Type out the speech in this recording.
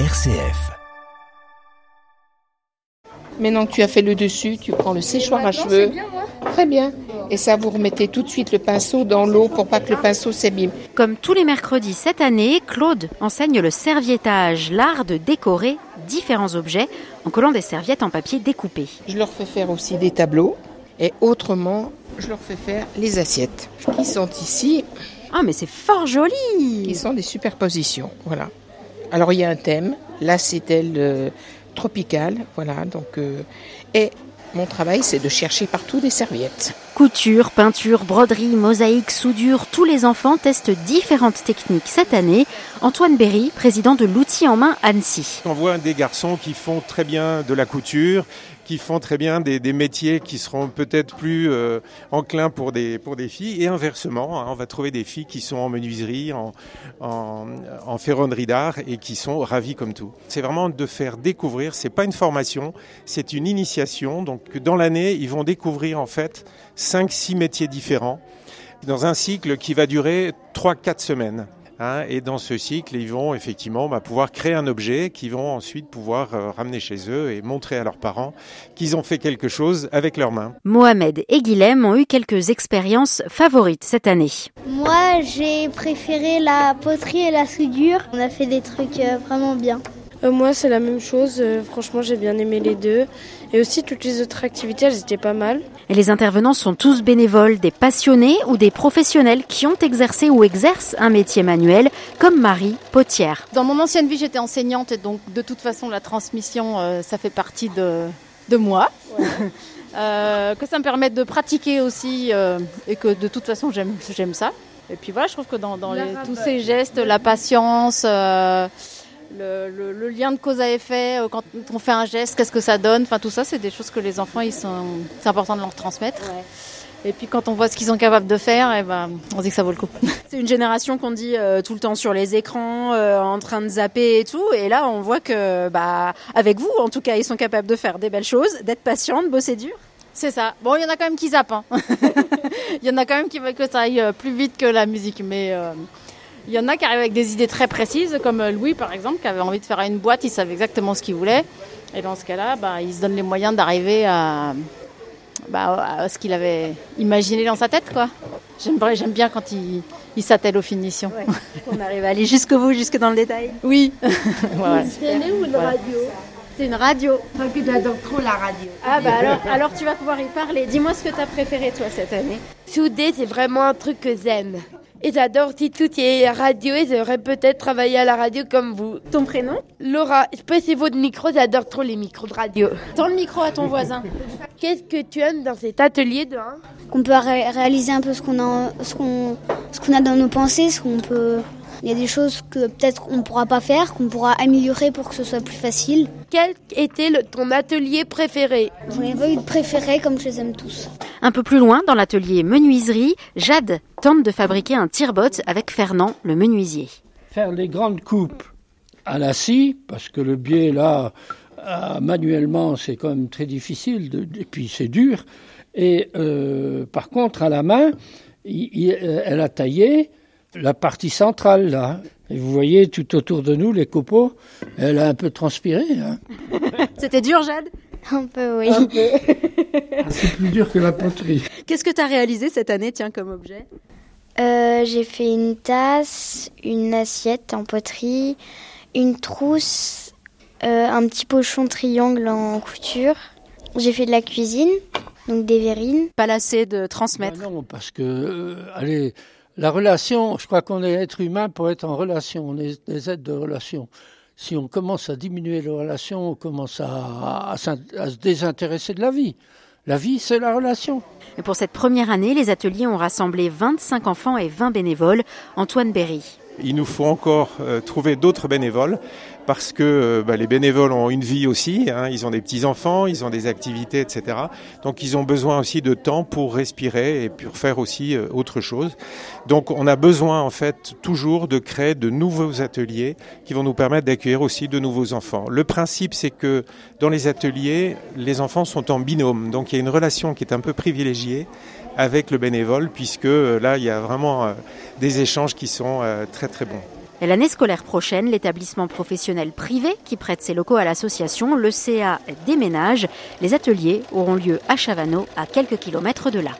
RCF. Maintenant que tu as fait le dessus, tu prends le séchoir à cheveux. Très bien. Et ça, vous remettez tout de suite le pinceau dans l'eau pour pas que le pinceau s'abîme. Comme tous les mercredis cette année, Claude enseigne le serviettage, l'art de décorer différents objets en collant des serviettes en papier découpé. Je leur fais faire aussi des tableaux. Et autrement, je leur fais faire les assiettes qui sont ici, Ah mais c'est fort qui joli sont des superpositions. Voilà. Alors il y a un thème. Là, c'était le tropical. Voilà. Donc, euh, et mon travail, c'est de chercher partout des serviettes. Couture, peinture, broderie, mosaïque, soudure, tous les enfants testent différentes techniques cette année. Antoine Berry, président de l'outil en main Annecy. On voit des garçons qui font très bien de la couture, qui font très bien des, métiers qui seront peut-être plus euh, enclins pour des, pour des filles. Et inversement, hein, on va trouver des filles qui sont en menuiserie, en, en, en ferronnerie d'art et qui sont ravies comme tout. C'est vraiment de faire découvrir, c'est pas une formation, c'est une initiation. Donc dans l'année, ils vont découvrir en fait 5-6 métiers différents dans un cycle qui va durer 3-4 semaines. Hein, et dans ce cycle, ils vont effectivement bah, pouvoir créer un objet qu'ils vont ensuite pouvoir euh, ramener chez eux et montrer à leurs parents qu'ils ont fait quelque chose avec leurs mains. Mohamed et Guilhem ont eu quelques expériences favorites cette année. Moi, j'ai préféré la poterie et la soudure. On a fait des trucs euh, vraiment bien. Euh, moi, c'est la même chose. Euh, franchement, j'ai bien aimé les deux. Et aussi, toutes les autres activités, elles étaient pas mal. Et les intervenants sont tous bénévoles, des passionnés ou des professionnels qui ont exercé ou exercent un métier manuel, comme Marie Potière. Dans mon ancienne vie, j'étais enseignante et donc de toute façon, la transmission, euh, ça fait partie de, de moi. Euh, que ça me permette de pratiquer aussi euh, et que de toute façon, j'aime j'aime ça. Et puis voilà, je trouve que dans, dans les- tous ces gestes, la patience, euh, le, le- le lien de cause à effet, euh, quand on fait un geste, qu'est-ce que ça donne, enfin tout ça, c'est des choses que les enfants, ils sont, c'est important de leur transmettre. Et puis quand on voit ce qu'ils sont capables de faire, eh ben, on se dit que ça vaut le coup. C'est une génération qu'on dit euh, tout le temps sur les écrans, euh, en train de zapper et tout. Et là, on voit que, bah, avec vous, en tout cas, ils sont capables de faire des belles choses, d'être patients, de bosser dur. C'est ça. Bon, il y en a quand même qui zappent. hein. Il y en a quand même qui veulent que ça aille plus vite que la musique. Mais euh, il y en a qui arrivent avec des idées très précises, comme euh, Louis par exemple, qui avait envie de faire une boîte, il savait exactement ce qu'il voulait. Et dans ce cas-là, bah, il se donne les moyens d'arriver à, bah, à ce qu'il avait imaginé dans sa tête. quoi. J'aime bien quand il, il s'attelle aux finitions. On arrive à aller jusqu'au bout, jusque dans le détail. Oui. Voilà. ou une radio C'est une radio. Enfin, que j'adore trop la radio. Ah bah alors, alors tu vas pouvoir y parler. Dis-moi ce que tu as préféré toi cette année. Souder, c'est vraiment un truc que j'aime. Et j'adore si tout est radio et j'aimerais peut-être travailler à la radio comme vous. Ton prénom Laura, je peux essayer votre micro, j'adore trop les micros de radio. Tends le micro à ton voisin. Qu'est-ce que tu aimes dans cet atelier de hein? Qu'on peut ré- réaliser un peu ce qu'on a, ce qu'on, ce qu'on a dans nos pensées, ce qu'on peut. Il y a des choses que peut-être on ne pourra pas faire, qu'on pourra améliorer pour que ce soit plus facile. Quel était le- ton atelier préféré? J'en ai pas eu de préféré comme je les aime tous. Un peu plus loin, dans l'atelier menuiserie, Jade tente de fabriquer un tire-botte avec Fernand, le menuisier. faire les grandes coupes à la scie, parce que le biais là, euh, manuellement, c'est quand même très difficile, de- et puis c'est dur. Et euh, par contre, à la main, il- il- euh, elle a taillé la partie centrale là. Et vous voyez tout autour de nous les copeaux, elle a un peu transpiré. hein. C'était dur Jade? Un peu, oui. C'est plus dur que la poterie. Qu'est-ce que tu as réalisé cette année, tiens, comme objet? Euh, j'ai fait une tasse, une assiette en poterie, une trousse, euh, un petit pochon triangle en couture. J'ai fait de la cuisine, donc des verrines. Pas lassé de transmettre. Ben non, parce que, euh, allez, la relation, je crois qu'on est être humain pour être en relation, on est des êtres de relation. Si on commence à diminuer les relations, on commence à, à s'in- à se désintéresser de la vie. La vie, c'est la relation. Et pour cette première année, les ateliers ont rassemblé 25 enfants et 20 bénévoles. Antoine Berry. Il nous faut encore euh, trouver d'autres bénévoles parce que euh, bah, les bénévoles ont une vie aussi, hein, ils ont des petits-enfants, ils ont des activités, etc. Donc ils ont besoin aussi de temps pour respirer et pour faire aussi euh, autre chose. Donc on a besoin en fait toujours de créer de nouveaux ateliers qui vont nous permettre d'accueillir aussi de nouveaux enfants. Le principe c'est que dans les ateliers, les enfants sont en binôme, donc il y a une relation qui est un peu privilégiée avec le bénévole puisque euh, là il y a vraiment des échanges qui sont très très bons. L'année scolaire prochaine, l'établissement professionnel privé qui prête ses locaux à l'association, le CA déménage. Les ateliers auront lieu à Chavano, à quelques kilomètres de là.